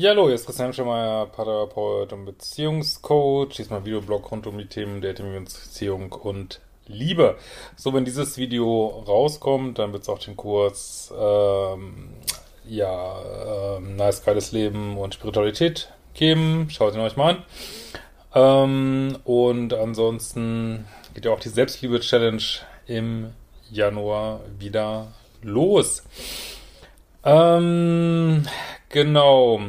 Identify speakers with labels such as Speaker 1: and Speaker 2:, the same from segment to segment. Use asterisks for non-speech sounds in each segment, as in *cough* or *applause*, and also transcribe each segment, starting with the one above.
Speaker 1: Ja, hallo, hier ist Christian Schemeier, Paartherapeut und Beziehungscoach. Diesmal Videoblog rund um die Themen Dating, Beziehung und Liebe. So, wenn dieses Video rauskommt, dann wird es auch den Kurs ähm, ja, ähm, Nice, geiles Leben und Spiritualität geben. Schaut ihn euch mal an. Ähm, und ansonsten geht ja auch die Selbstliebe-Challenge im Januar wieder los. Ähm, genau.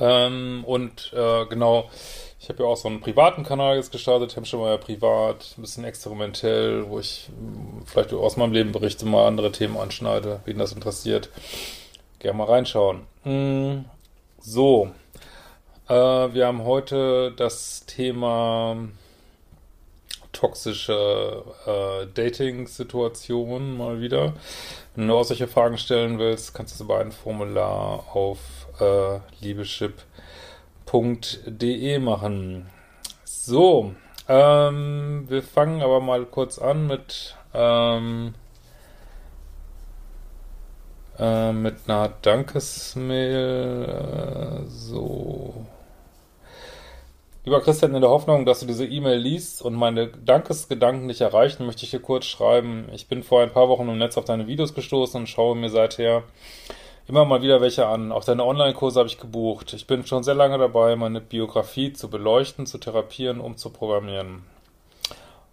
Speaker 1: Ähm, und äh, genau, ich habe ja auch so einen privaten Kanal jetzt gestartet, Hemmschemeier Privat, ein bisschen experimentell, wo ich mh, vielleicht aus meinem Leben berichte, mal andere Themen anschneide, wen das interessiert. Gerne mal reinschauen. Mm, so, äh, wir haben heute das Thema toxische äh, Dating-Situationen mal wieder. Wenn du auch solche Fragen stellen willst, kannst du es über ein Formular auf äh, liebeschip.de machen. So, ähm, wir fangen aber mal kurz an mit, ähm, äh, mit einer Dankesmail. Äh, so. Lieber Christian, in der Hoffnung, dass du diese E-Mail liest und meine Dankesgedanken dich erreichen, möchte ich dir kurz schreiben. Ich bin vor ein paar Wochen im Netz auf deine Videos gestoßen und schaue mir seither immer mal wieder welche an. Auch deine Online-Kurse habe ich gebucht. Ich bin schon sehr lange dabei, meine Biografie zu beleuchten, zu therapieren, umzuprogrammieren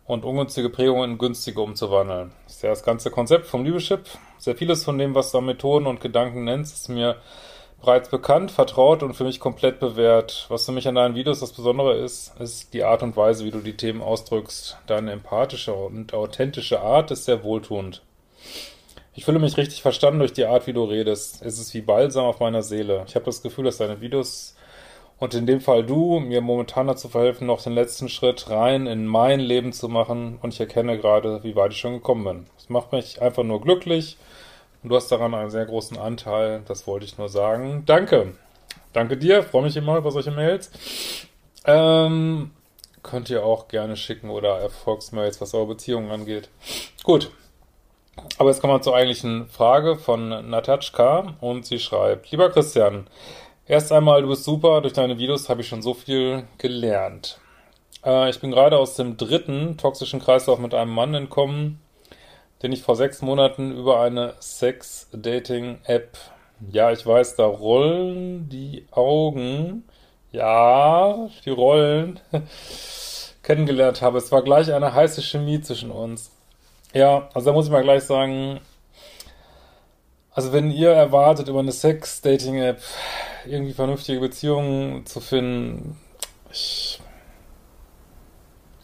Speaker 1: und ungünstige Prägungen in günstige umzuwandeln. Das ist ja das ganze Konzept vom Liebeschip. Sehr vieles von dem, was du an Methoden und Gedanken nennst, ist mir bereits bekannt, vertraut und für mich komplett bewährt. Was für mich an deinen Videos das Besondere ist, ist die Art und Weise, wie du die Themen ausdrückst. Deine empathische und authentische Art ist sehr wohltuend. Ich fühle mich richtig verstanden durch die Art, wie du redest. Es ist wie Balsam auf meiner Seele. Ich habe das Gefühl, dass deine Videos und in dem Fall du mir momentan dazu verhelfen, noch den letzten Schritt rein in mein Leben zu machen und ich erkenne gerade, wie weit ich schon gekommen bin. Es macht mich einfach nur glücklich und du hast daran einen sehr großen Anteil. Das wollte ich nur sagen. Danke. Danke dir. Freue mich immer über solche Mails. Ähm, könnt ihr auch gerne schicken oder Erfolgsmails, was eure Beziehungen angeht. Gut. Aber jetzt kommen wir zur eigentlichen Frage von Natatschka und sie schreibt, lieber Christian, erst einmal, du bist super, durch deine Videos habe ich schon so viel gelernt. Äh, ich bin gerade aus dem dritten toxischen Kreislauf mit einem Mann entkommen, den ich vor sechs Monaten über eine Sex-Dating-App, ja, ich weiß, da rollen die Augen, ja, die rollen, *laughs* kennengelernt habe. Es war gleich eine heiße Chemie zwischen uns. Ja, also da muss ich mal gleich sagen, also wenn ihr erwartet, über eine Sex-Dating-App irgendwie vernünftige Beziehungen zu finden, ich,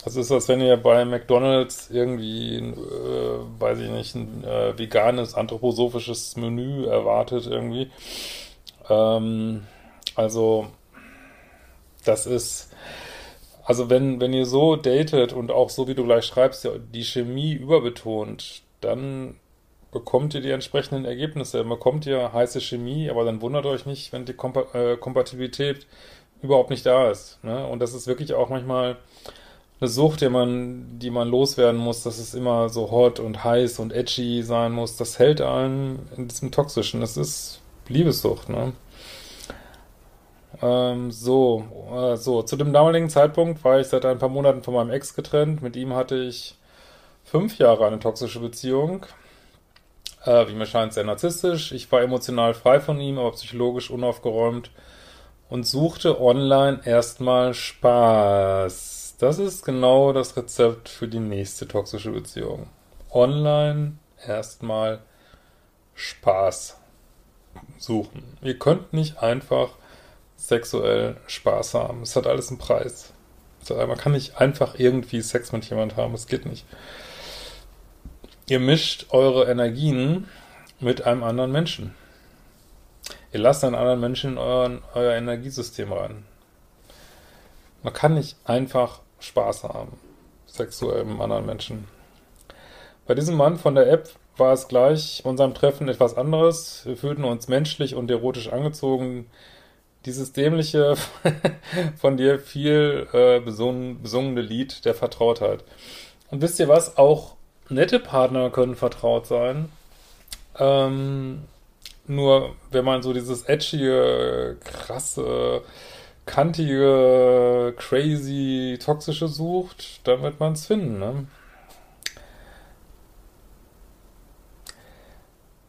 Speaker 1: das ist, als wenn ihr bei McDonalds irgendwie, äh, weiß ich nicht, ein äh, veganes, anthroposophisches Menü erwartet irgendwie. Ähm, also, das ist, also wenn, wenn ihr so datet und auch so wie du gleich schreibst, die Chemie überbetont, dann bekommt ihr die entsprechenden Ergebnisse. Dann bekommt ihr heiße Chemie, aber dann wundert euch nicht, wenn die Kompa äh, Kompatibilität überhaupt nicht da ist. Ne? Und das ist wirklich auch manchmal eine Sucht, die man, die man loswerden muss, dass es immer so hot und heiß und edgy sein muss. Das hält einen in diesem Toxischen. Das ist Liebessucht, ne? Ähm, so, äh, so, zu dem damaligen Zeitpunkt war ich seit ein paar Monaten von meinem Ex getrennt. Mit ihm hatte ich fünf Jahre eine toxische Beziehung. Äh, wie mir scheint, sehr narzisstisch. Ich war emotional frei von ihm, aber psychologisch unaufgeräumt und suchte online erstmal Spaß. Das ist genau das Rezept für die nächste toxische Beziehung. Online erstmal Spaß. suchen. Ihr könnt nicht einfach sexuell Spaß haben. Es hat alles einen Preis. Man kann nicht einfach irgendwie Sex mit jemand haben. Es geht nicht. Ihr mischt eure Energien mit einem anderen Menschen. Ihr lasst einen anderen Menschen in euren, euer Energiesystem rein. Man kann nicht einfach Spaß haben, sexuell mit einem anderen Menschen. Bei diesem Mann von der App war es gleich unserem Treffen etwas anderes. Wir fühlten uns menschlich und erotisch angezogen. Dieses dämliche, *laughs* von dir viel äh, besungen, besungene Lied der Vertrautheit. Und wisst ihr was? Auch nette Partner können vertraut sein. Ähm, nur wenn man so dieses edgige, krasse, kantige, crazy, toxische sucht, dann wird man es finden, ne?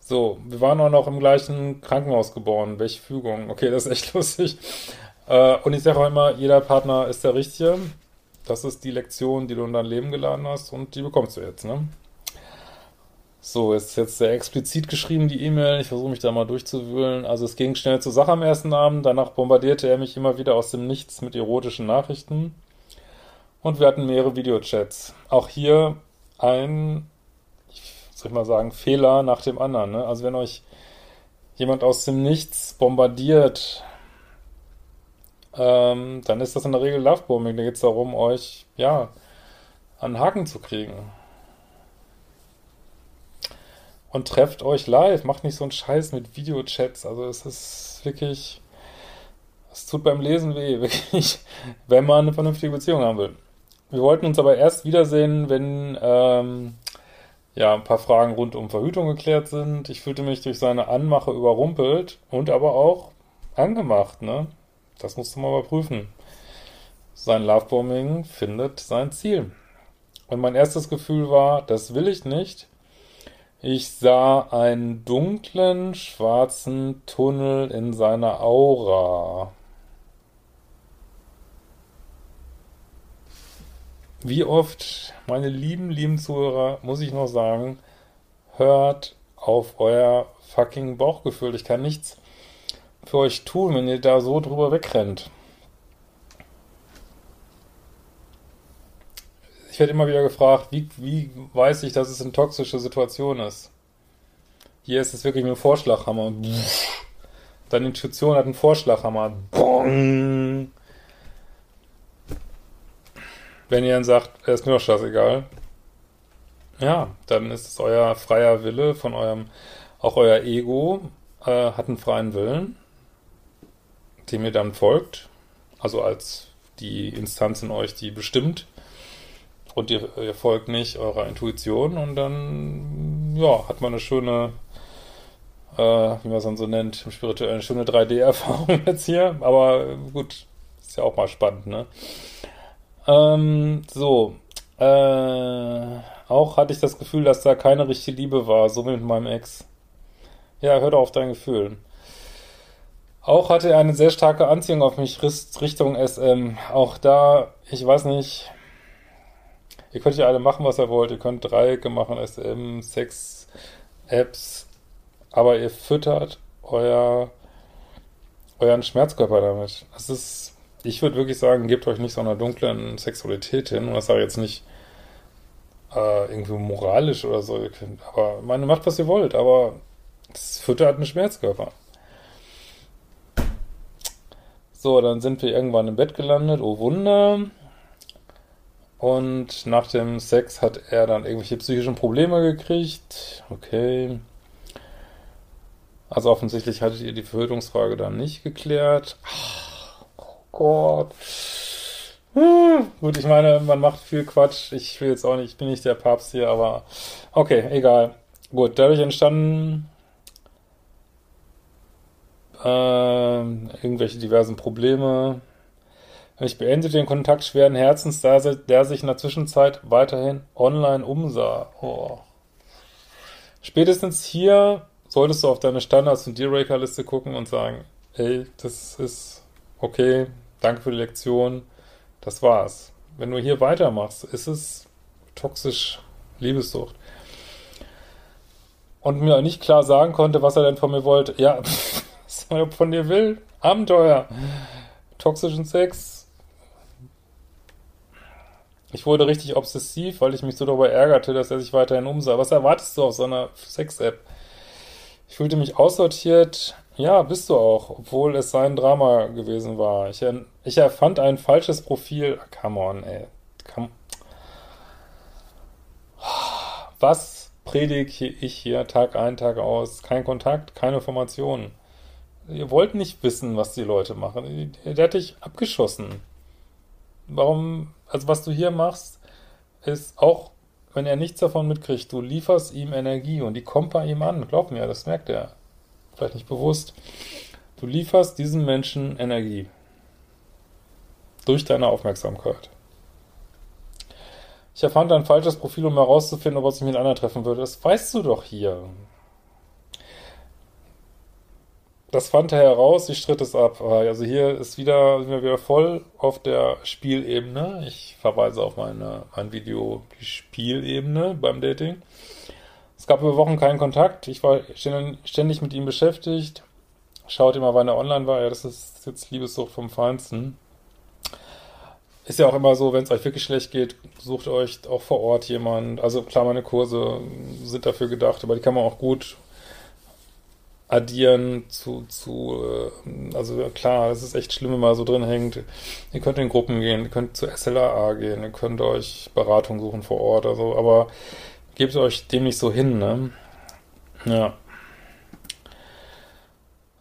Speaker 1: So, wir waren auch noch im gleichen Krankenhaus geboren. Welche Fügung? Okay, das ist echt *laughs* lustig. Äh, und ich sage auch immer, jeder Partner ist der Richtige. Das ist die Lektion, die du in dein Leben geladen hast und die bekommst du jetzt, ne? So, ist jetzt sehr explizit geschrieben, die E-Mail. Ich versuche mich da mal durchzuwühlen. Also es ging schnell zur Sache am ersten Abend. Danach bombardierte er mich immer wieder aus dem Nichts mit erotischen Nachrichten. Und wir hatten mehrere Videochats. Auch hier ein, soll ich mal sagen, Fehler nach dem anderen. Ne? Also wenn euch jemand aus dem Nichts bombardiert, ähm, dann ist das in der Regel Lovebombing. Da geht es darum, euch, ja, an Haken zu kriegen und trefft euch live. Macht nicht so einen Scheiß mit Videochats. Also es ist wirklich, es tut beim Lesen weh, *laughs* wirklich, wenn man eine vernünftige Beziehung haben will. Wir wollten uns aber erst wiedersehen, wenn ähm, ja ein paar Fragen rund um Verhütung geklärt sind. Ich fühlte mich durch seine Anmache überrumpelt und aber auch angemacht, ne? Das musst du mal überprüfen. Sein Lovebombing findet sein Ziel. Und mein erstes Gefühl war, das will ich nicht. Ich sah einen dunklen, schwarzen Tunnel in seiner Aura. Wie oft, meine lieben, lieben Zuhörer, muss ich noch sagen, hört auf euer fucking Bauchgefühl. Ich kann nichts für euch tun, wenn ihr da so drüber wegrennt. ich werde immer wieder gefragt, wie, wie weiß ich, dass es eine toxische Situation ist? Hier ist es wirklich mit Vorschlaghammer. Deine Intuition hat einen Vorschlaghammer. Bong. Wenn ihr dann sagt, ist mir doch scheißegal. Ja, dann ist es euer freier Wille von eurem, auch euer Ego äh, hat einen freien Willen, dem ihr dann folgt. Also als die Instanz in euch, die bestimmt und ihr, ihr folgt nicht eurer Intuition und dann, ja, hat man eine schöne, äh, wie man es dann so nennt, im spirituellen, eine schöne 3D-Erfahrung *laughs* jetzt hier. Aber gut, ist ja auch mal spannend, ne? Ähm, so, äh, auch hatte ich das Gefühl, dass da keine richtige Liebe war, so wie mit meinem Ex. Ja, hör doch auf dein Gefühl. Auch hatte er eine sehr starke Anziehung auf mich Richtung SM. Auch da, ich weiß nicht, Ihr könnt ja alle machen, was ihr wollt. Ihr könnt Dreiecke machen, SM, Sex, Apps, aber ihr füttert euer, euren Schmerzkörper damit. Das ist, ich würde wirklich sagen, gebt euch nicht so einer dunklen Sexualität hin. Und das sage ich jetzt nicht äh, irgendwie moralisch oder so. Aber meine, macht, was ihr wollt, aber es füttert einen Schmerzkörper. So, dann sind wir irgendwann im Bett gelandet. Oh Wunder. Und nach dem Sex hat er dann irgendwelche psychischen Probleme gekriegt. Okay. Also offensichtlich hattet ihr die Verhütungsfrage dann nicht geklärt. Oh Gott. Hm, gut, ich meine, man macht viel Quatsch. Ich will jetzt auch nicht, ich bin nicht der Papst hier, aber okay, egal. Gut, dadurch entstanden äh, irgendwelche diversen Probleme. Ich beende den Kontakt schweren Herzens, da der sich in der Zwischenzeit weiterhin online umsah. Oh. Spätestens hier solltest du auf deine Standards- und Dealbreaker-Liste gucken und sagen, hey, das ist okay, danke für die Lektion, das war's. Wenn du hier weitermachst, ist es toxisch Liebessucht. und mir nicht klar sagen konnte, was er denn von mir wollte. Ja, *laughs* was er von dir will. Abenteuer. Toxischen Sex. Ich wurde richtig obsessiv, weil ich mich so darüber ärgerte, dass er sich weiterhin umsah. Was erwartest du auf so einer Sex-App? Ich fühlte mich aussortiert. Ja, bist du auch, obwohl es sein Drama gewesen war. Ich, ich erfand ein falsches Profil. Come on, ey. Come. Was predige ich hier Tag ein, Tag aus? Kein Kontakt, keine Informationen. Ihr wollt nicht wissen, was die Leute machen. Der hat dich abgeschossen. Warum, also was du hier machst, ist auch, wenn er nichts davon mitkriegt, du lieferst ihm Energie und die kommt bei ihm an. Glaub mir, das merkt er. Vielleicht nicht bewusst. Du lieferst diesem Menschen Energie. Durch deine Aufmerksamkeit. Ich erfand ein falsches Profil, um herauszufinden, ob er sich mit einer treffen würde. Das weißt du doch hier. Das fand er heraus, ich stritt es ab. Also hier ist wieder, sind wir wieder voll auf der Spielebene. Ich verweise auf meine, mein Video, die Spielebene beim Dating. Es gab über Wochen keinen Kontakt. Ich war ständig mit ihm beschäftigt. Schaut immer, wann er online war. Ja, das ist jetzt Liebessucht vom Feinsten. Ist ja auch immer so, wenn es euch wirklich schlecht geht, sucht euch auch vor Ort jemand. Also klar, meine Kurse sind dafür gedacht, aber die kann man auch gut addieren zu, zu äh, also klar, es ist echt schlimm, wenn man so drin hängt. Ihr könnt in Gruppen gehen, ihr könnt zu SLAA gehen, ihr könnt euch Beratung suchen vor Ort, also, aber gebt euch dem nicht so hin, ne? Ja.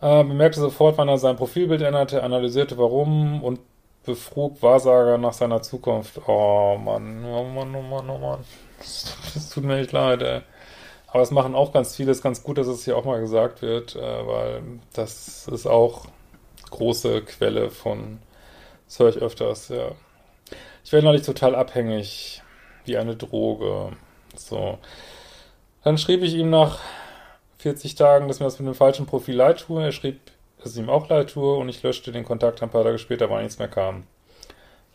Speaker 1: Äh, bemerkte sofort, wann er sein Profilbild änderte, analysierte warum und befrug Wahrsager nach seiner Zukunft. Oh Mann, oh Mann, oh Mann, oh Mann. Das tut mir echt leid, ey. Aber es machen auch ganz viele, es ist ganz gut, dass es hier auch mal gesagt wird, äh, weil das ist auch große Quelle von, das höre ich öfters, ja. Ich werde neulich total abhängig, wie eine Droge. So. Dann schrieb ich ihm nach 40 Tagen, dass mir das mit dem falschen Profil leid tue. Er schrieb, dass es ihm auch leid tue und ich löschte den Kontakt ein paar Tage später, weil nichts mehr kam.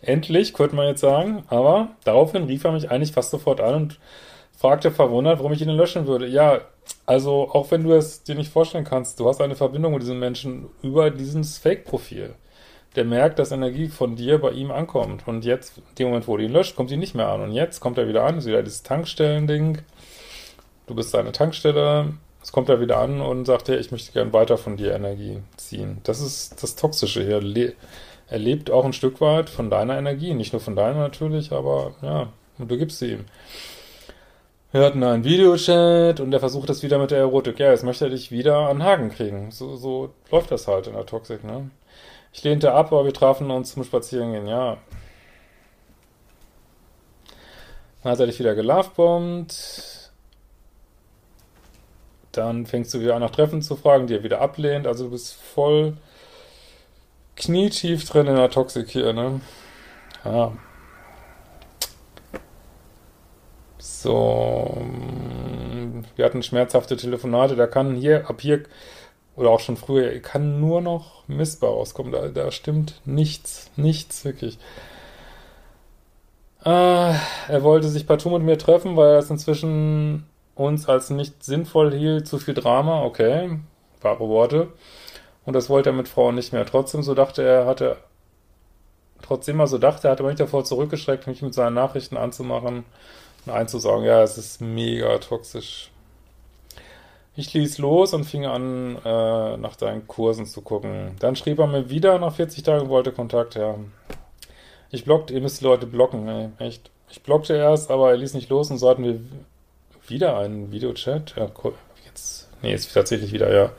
Speaker 1: Endlich, könnte man jetzt sagen, aber daraufhin rief er mich eigentlich fast sofort an und fragte verwundert, warum ich ihn löschen würde. Ja, also auch wenn du es dir nicht vorstellen kannst, du hast eine Verbindung mit diesem Menschen über dieses Fake-Profil. Der merkt, dass Energie von dir bei ihm ankommt. Und jetzt, in dem Moment, wo du ihn löscht, kommt sie nicht mehr an. Und jetzt kommt er wieder an, ist wieder dieses Tankstellen-Ding. Du bist seine Tankstelle. Es kommt er wieder an und sagt, hey, ich möchte gern weiter von dir Energie ziehen. Das ist das Toxische hier. Er lebt auch ein Stück weit von deiner Energie. Nicht nur von deiner natürlich, aber ja, und du gibst sie ihm. Wir hatten einen Videochat und er versucht das wieder mit der Erotik. Ja, jetzt möchte er dich wieder an Haken kriegen. So, so läuft das halt in der Toxik, ne? Ich lehnte ab, aber wir trafen uns zum Spazierengehen, ja. Dann hat er dich wieder gelovebombt. Dann fängst du wieder an nach Treffen zu fragen, die er wieder ablehnt. Also du bist voll knietief drin in der Toxik hier, ne? Ja. So, wir hatten schmerzhafte Telefonate, da kann hier, ab hier, oder auch schon früher, kann nur noch Missbar rauskommen. Da, da stimmt nichts, nichts wirklich. Äh, er wollte sich partout mit mir treffen, weil er es inzwischen uns als nicht sinnvoll hielt, zu viel Drama, okay, wahre Worte. Und das wollte er mit Frauen nicht mehr. Trotzdem, so dachte er, hatte, trotzdem er so dachte, hatte er mich davor zurückgeschreckt, mich mit seinen Nachrichten anzumachen einzusagen, ja, es ist mega toxisch. Ich ließ los und fing an, äh, nach deinen Kursen zu gucken. Dann schrieb er mir wieder nach 40 Tagen, wollte Kontakt haben. Ich blockte, ihr müsst die Leute blocken, ey, echt. Ich blockte erst, aber er ließ nicht los und so hatten wir wieder einen Videochat. Ja, jetzt, nee, ist tatsächlich wieder, ja.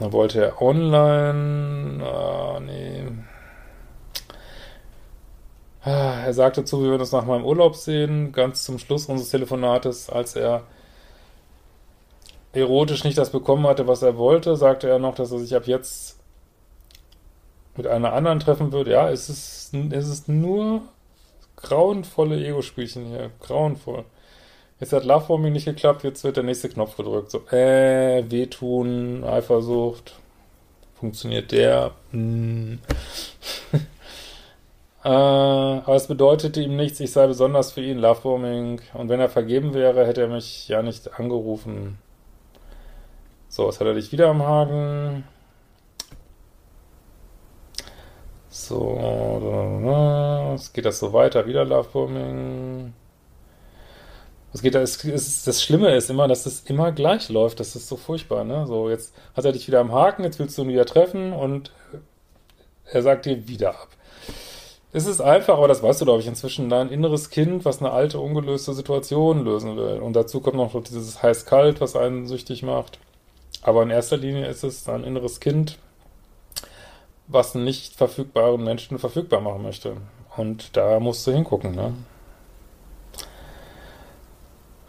Speaker 1: Dann wollte er online, ah, nee, er sagte zu, wir würden uns nach meinem Urlaub sehen, ganz zum Schluss unseres Telefonates, als er erotisch nicht das bekommen hatte, was er wollte, sagte er noch, dass er sich ab jetzt mit einer anderen treffen würde. Ja, es ist, es ist nur grauenvolle Ego-Spielchen hier. Grauenvoll. Jetzt hat Lovebombing nicht geklappt, jetzt wird der nächste Knopf gedrückt. So, äh, wehtun, Eifersucht. Funktioniert der? Hm. *laughs* Äh, aber es bedeutete ihm nichts, ich sei besonders für ihn Lovebombing. Und wenn er vergeben wäre, hätte er mich ja nicht angerufen. So, jetzt hat er dich wieder am Haken. So, es geht das so weiter, wieder Lovebombing. Es geht, es, das Schlimme ist immer, dass es immer gleich läuft. Das ist so furchtbar, ne? So, jetzt hat er dich wieder am Haken, jetzt willst du ihn wieder treffen und er sagt dir wieder ab. Es ist einfach, aber das weißt du, glaube ich, inzwischen, dein inneres Kind, was eine alte, ungelöste Situation lösen will. Und dazu kommt noch dieses heiß-kalt, was einen süchtig macht. Aber in erster Linie ist es dein inneres Kind, was einen nicht verfügbaren Menschen verfügbar machen möchte. Und da musst du hingucken, ne?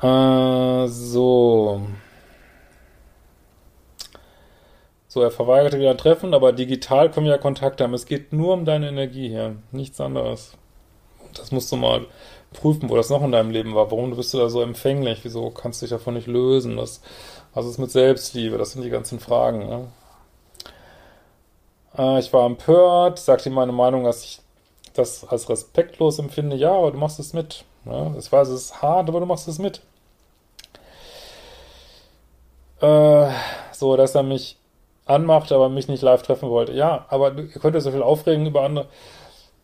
Speaker 1: Äh, so. So, er verweigerte wieder ein Treffen, aber digital können wir ja Kontakt haben. Es geht nur um deine Energie hier, nichts anderes. Das musst du mal prüfen, wo das noch in deinem Leben war. Warum bist du da so empfänglich? Wieso kannst du dich davon nicht lösen? Das, was ist mit Selbstliebe? Das sind die ganzen Fragen. Ne? Äh, ich war empört, sagte ihm meine Meinung, dass ich das als respektlos empfinde. Ja, aber du machst es mit. Ne? Ich weiß, es ist hart, aber du machst es mit. Äh, so, dass er mich anmacht, aber mich nicht live treffen wollte. Ja, aber ihr könnt euch so viel aufregen über andere.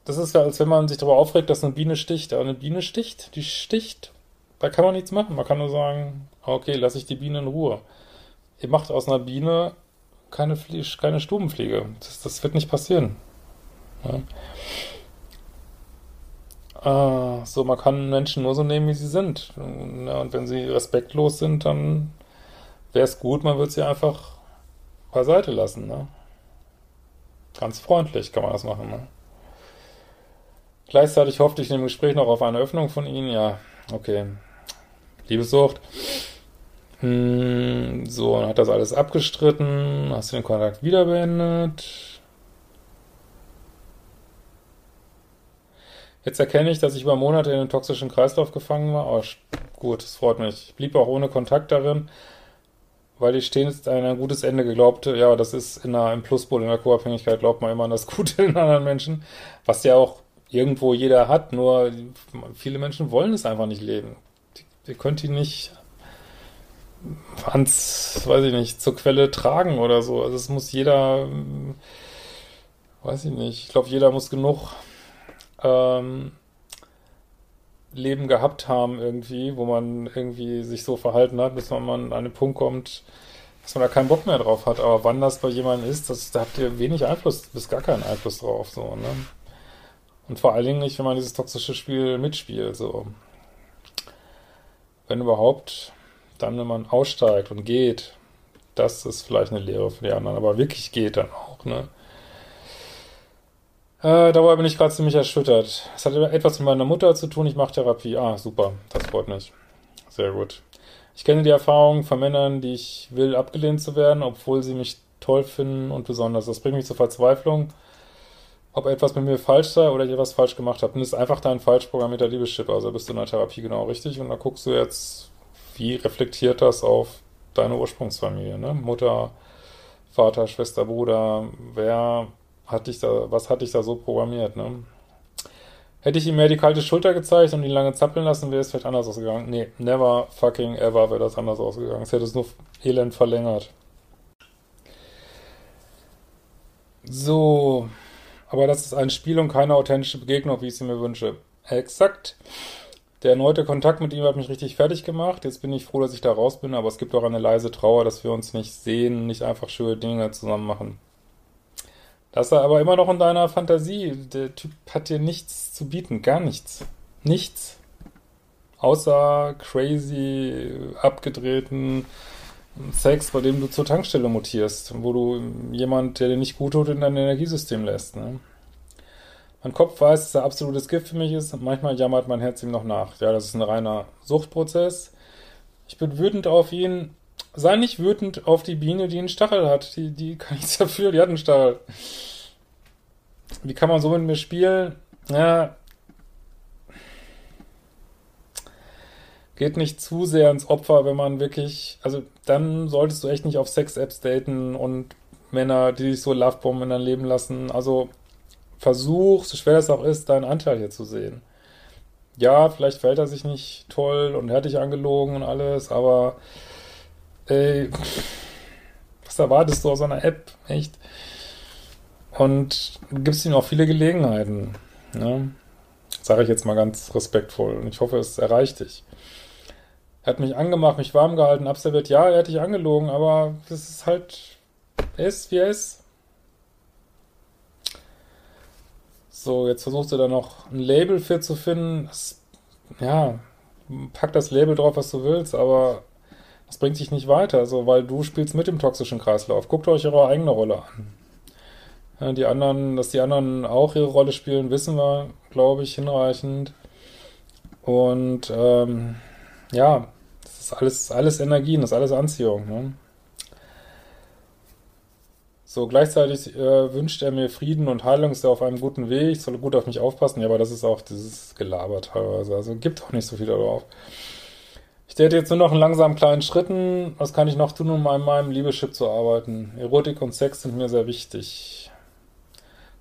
Speaker 1: Das ist ja, als wenn man sich darüber aufregt, dass eine Biene sticht. Aber eine Biene sticht, die sticht. Da kann man nichts machen. Man kann nur sagen, okay, lasse ich die Biene in Ruhe. Ihr macht aus einer Biene keine, Flie keine Stubenfliege. Das, das wird nicht passieren. Ja. Äh, so, man kann Menschen nur so nehmen, wie sie sind. Ja, und wenn sie respektlos sind, dann wäre es gut, man würde sie einfach beiseite lassen, ne? Ganz freundlich kann man das machen, ne? Gleichzeitig hoffte ich in dem Gespräch noch auf eine Öffnung von Ihnen. Ja, okay. Liebessucht. Hm, so, dann hat das alles abgestritten. Hast du den Kontakt wieder beendet? Jetzt erkenne ich, dass ich über Monate in den toxischen Kreislauf gefangen war. Oh, gut, das freut mich. Ich blieb auch ohne Kontakt darin weil ich stets an ein gutes Ende geglaubt, ja, das ist in einer, im Pluspol, in der Co-Abhängigkeit glaubt man immer an das Gute in anderen Menschen, was ja auch irgendwo jeder hat, nur viele Menschen wollen es einfach nicht leben. Ihr könnt ihn nicht ans, weiß ich nicht, zur Quelle tragen oder so. Also es muss jeder, weiß ich nicht, ich glaube, jeder muss genug ähm, Leben gehabt haben irgendwie, wo man irgendwie sich so verhalten hat, bis man an einen Punkt kommt, dass man da keinen Bock mehr drauf hat. Aber wann das bei jemandem ist, das, da habt ihr wenig Einfluss, bis gar keinen Einfluss drauf, so, ne? Und vor allen Dingen nicht, wenn man dieses toxische Spiel mitspielt, so. Wenn überhaupt, dann, wenn man aussteigt und geht, das ist vielleicht eine Lehre für die anderen, aber wirklich geht dann auch, ne? Äh, darüber bin ich gerade ziemlich erschüttert. Es hat etwas mit meiner Mutter zu tun. Ich mache Therapie. Ah, super. Das freut mich. Sehr gut. Ich kenne die Erfahrung von Männern, die ich will, abgelehnt zu werden, obwohl sie mich toll finden und besonders. Das bringt mich zur Verzweiflung, ob etwas mit mir falsch sei oder ich etwas falsch gemacht habe. Und das ist einfach dein falsch programmierter Liebeschip. Also bist du in der Therapie genau richtig. Und da guckst du jetzt, wie reflektiert das auf deine Ursprungsfamilie, ne? Mutter, Vater, Schwester, Bruder, wer hat dich da, was hat dich da so programmiert, ne? Hätte ich ihm mehr die kalte Schulter gezeigt und ihn lange zappeln lassen, wäre es vielleicht anders ausgegangen. Nee, never fucking ever wäre das anders ausgegangen. Es hätte es nur elend verlängert. So, aber das ist ein Spiel und keine authentische Begegnung, wie ich sie mir wünsche. Exakt. Der erneute Kontakt mit ihm hat mich richtig fertig gemacht. Jetzt bin ich froh, dass ich da raus bin, aber es gibt auch eine leise Trauer, dass wir uns nicht sehen, nicht einfach schöne Dinge zusammen machen. Das ist aber immer noch in deiner Fantasie. Der Typ hat dir nichts zu bieten, gar nichts. Nichts. Außer crazy, abgedrehten Sex, bei dem du zur Tankstelle mutierst, wo du jemand, der dir nicht gut tut, in dein Energiesystem lässt. Ne? Mein Kopf weiß, dass er absolutes Gift für mich ist und manchmal jammert mein Herz ihm noch nach. Ja, das ist ein reiner Suchtprozess. Ich bin wütend auf ihn, sei nicht wütend auf die Biene, die einen Stachel hat. Die, die kann nichts *laughs* dafür, die hat einen Stachel. Wie kann man so mit mir spielen? Ja. Geht nicht zu sehr ins Opfer, wenn man wirklich, also dann solltest du echt nicht auf Sex-Apps daten und Männer, die sich so Lovebomben in dein Leben lassen. Also versuch, so schwer das auch ist, deinen Anteil hier zu sehen. Ja, vielleicht verhält er sich nicht toll und er dich angelogen und alles, aber ey, was erwartest du aus einer App, echt? Und gibst ihm auch viele Gelegenheiten. Ne? Sage ich jetzt mal ganz respektvoll. Und ich hoffe, es erreicht dich. Er hat mich angemacht, mich warm gehalten, abserviert. Ja, er hat dich angelogen, aber das ist halt, er ist, wie er ist. So, jetzt versuchst du da noch ein Label für zu finden. Das, ja, pack das Label drauf, was du willst, aber das bringt dich nicht weiter, so, weil du spielst mit dem toxischen Kreislauf. Guckt euch eure eigene Rolle an. Ja, die anderen, dass die anderen auch ihre Rolle spielen, wissen wir, glaube ich, hinreichend. Und ähm, ja, ist alles, alles Energien, das ist alles Anziehung. Ne? So, gleichzeitig äh, wünscht er mir Frieden und Heilung, ist er auf einem guten Weg, ich soll gut auf mich aufpassen. Ja, aber das ist auch dieses Gelaber teilweise. Also gibt auch nicht so viel darauf. Ich täte jetzt nur noch in langsamen kleinen Schritten. Was kann ich noch tun, um an meinem Liebeschip zu arbeiten? Erotik und Sex sind mir sehr wichtig.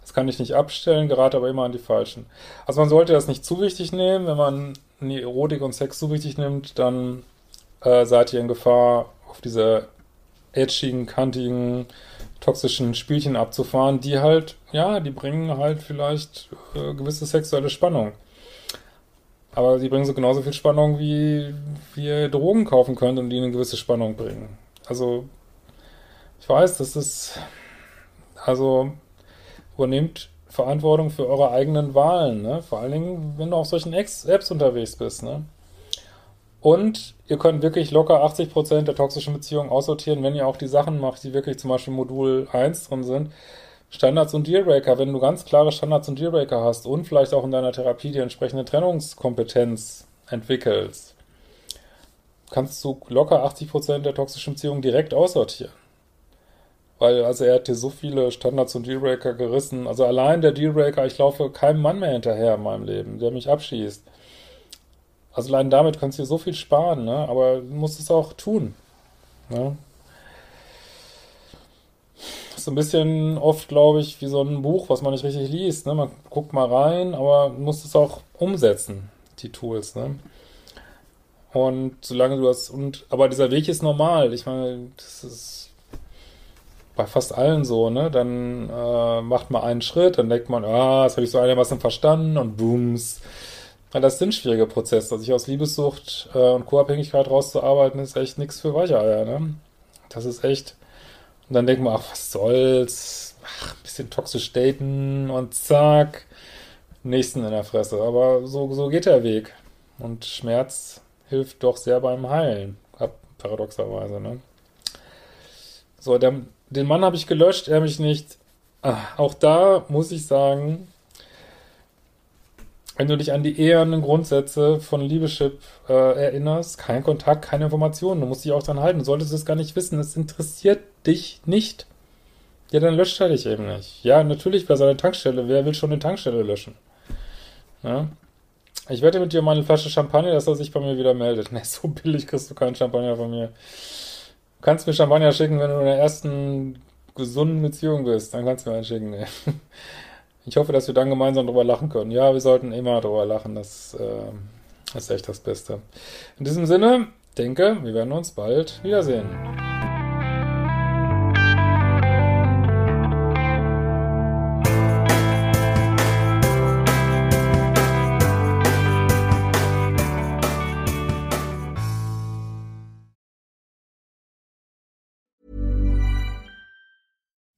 Speaker 1: Das kann ich nicht abstellen, gerate aber immer an die falschen. Also man sollte das nicht zu wichtig nehmen. Wenn man Erotik und Sex zu wichtig nimmt, dann äh, seid ihr in Gefahr, auf diese edgigen, kantigen, toxischen Spielchen abzufahren, die halt, ja, die bringen halt vielleicht äh, gewisse sexuelle Spannung. Aber sie bringen so genauso viel Spannung, wie, wie ihr Drogen kaufen könnt und die eine gewisse Spannung bringen. Also, ich weiß, das ist, also, übernehmt Verantwortung für eure eigenen Wahlen, ne? Vor allen Dingen, wenn du auf solchen Apps unterwegs bist, ne? Und ihr könnt wirklich locker 80% der toxischen Beziehungen aussortieren, wenn ihr auch die Sachen macht, die wirklich zum Beispiel Modul 1 drin sind. Standards und Dealbreaker, wenn du ganz klare Standards und Dealbreaker hast und vielleicht auch in deiner Therapie die entsprechende Trennungskompetenz entwickelst, kannst du locker 80% der toxischen Beziehungen direkt aussortieren. Weil, also er hat dir so viele Standards und Dealbreaker gerissen. Also allein der Dealbreaker, ich laufe keinem Mann mehr hinterher in meinem Leben, der mich abschießt. Also allein damit kannst du dir so viel sparen, ne? aber du musst es auch tun. Ne? Das ist ein bisschen oft, glaube ich, wie so ein Buch, was man nicht richtig liest. Ne? Man guckt mal rein, aber muss es auch umsetzen, die Tools. Ne? Und solange du das, und, aber dieser Weg ist normal. Ich meine, das ist bei fast allen so, ne? Dann äh, macht man einen Schritt, dann denkt man, ah, das habe ich so einigermaßen verstanden und booms das sind schwierige Prozesse. Sich aus Liebessucht äh, und Co-Abhängigkeit rauszuarbeiten, ist echt nichts für Weicheier, ne? Das ist echt. Und dann denkt man, ach, was soll's? Ach, ein bisschen toxisch daten und zack, nächsten in der Fresse. Aber so, so geht der Weg. Und Schmerz hilft doch sehr beim Heilen. Paradoxerweise, ne? So, der, den Mann habe ich gelöscht, er mich nicht. Ach, auch da muss ich sagen, wenn du dich an die ehernen Grundsätze von Liebeschip äh, erinnerst, kein Kontakt, keine Informationen, du musst dich auch dran halten, du solltest es gar nicht wissen, es interessiert dich nicht. Ja, dann löscht er dich eben nicht. Ja, natürlich bei seiner Tankstelle, wer will schon eine Tankstelle löschen? Ja? Ich wette mit dir mal eine Flasche Champagner, dass er sich bei mir wieder meldet. *laughs* Ne, so billig kriegst du keinen Champagner von mir. Du kannst mir Champagner schicken, wenn du in der ersten gesunden Beziehung bist. Dann kannst du mir einen schicken. Ne? Ich hoffe, dass wir dann gemeinsam drüber lachen können. Ja, wir sollten immer drüber lachen. Das, äh, ist echt das Beste. In diesem Sinne, denke, wir werden uns bald wiedersehen.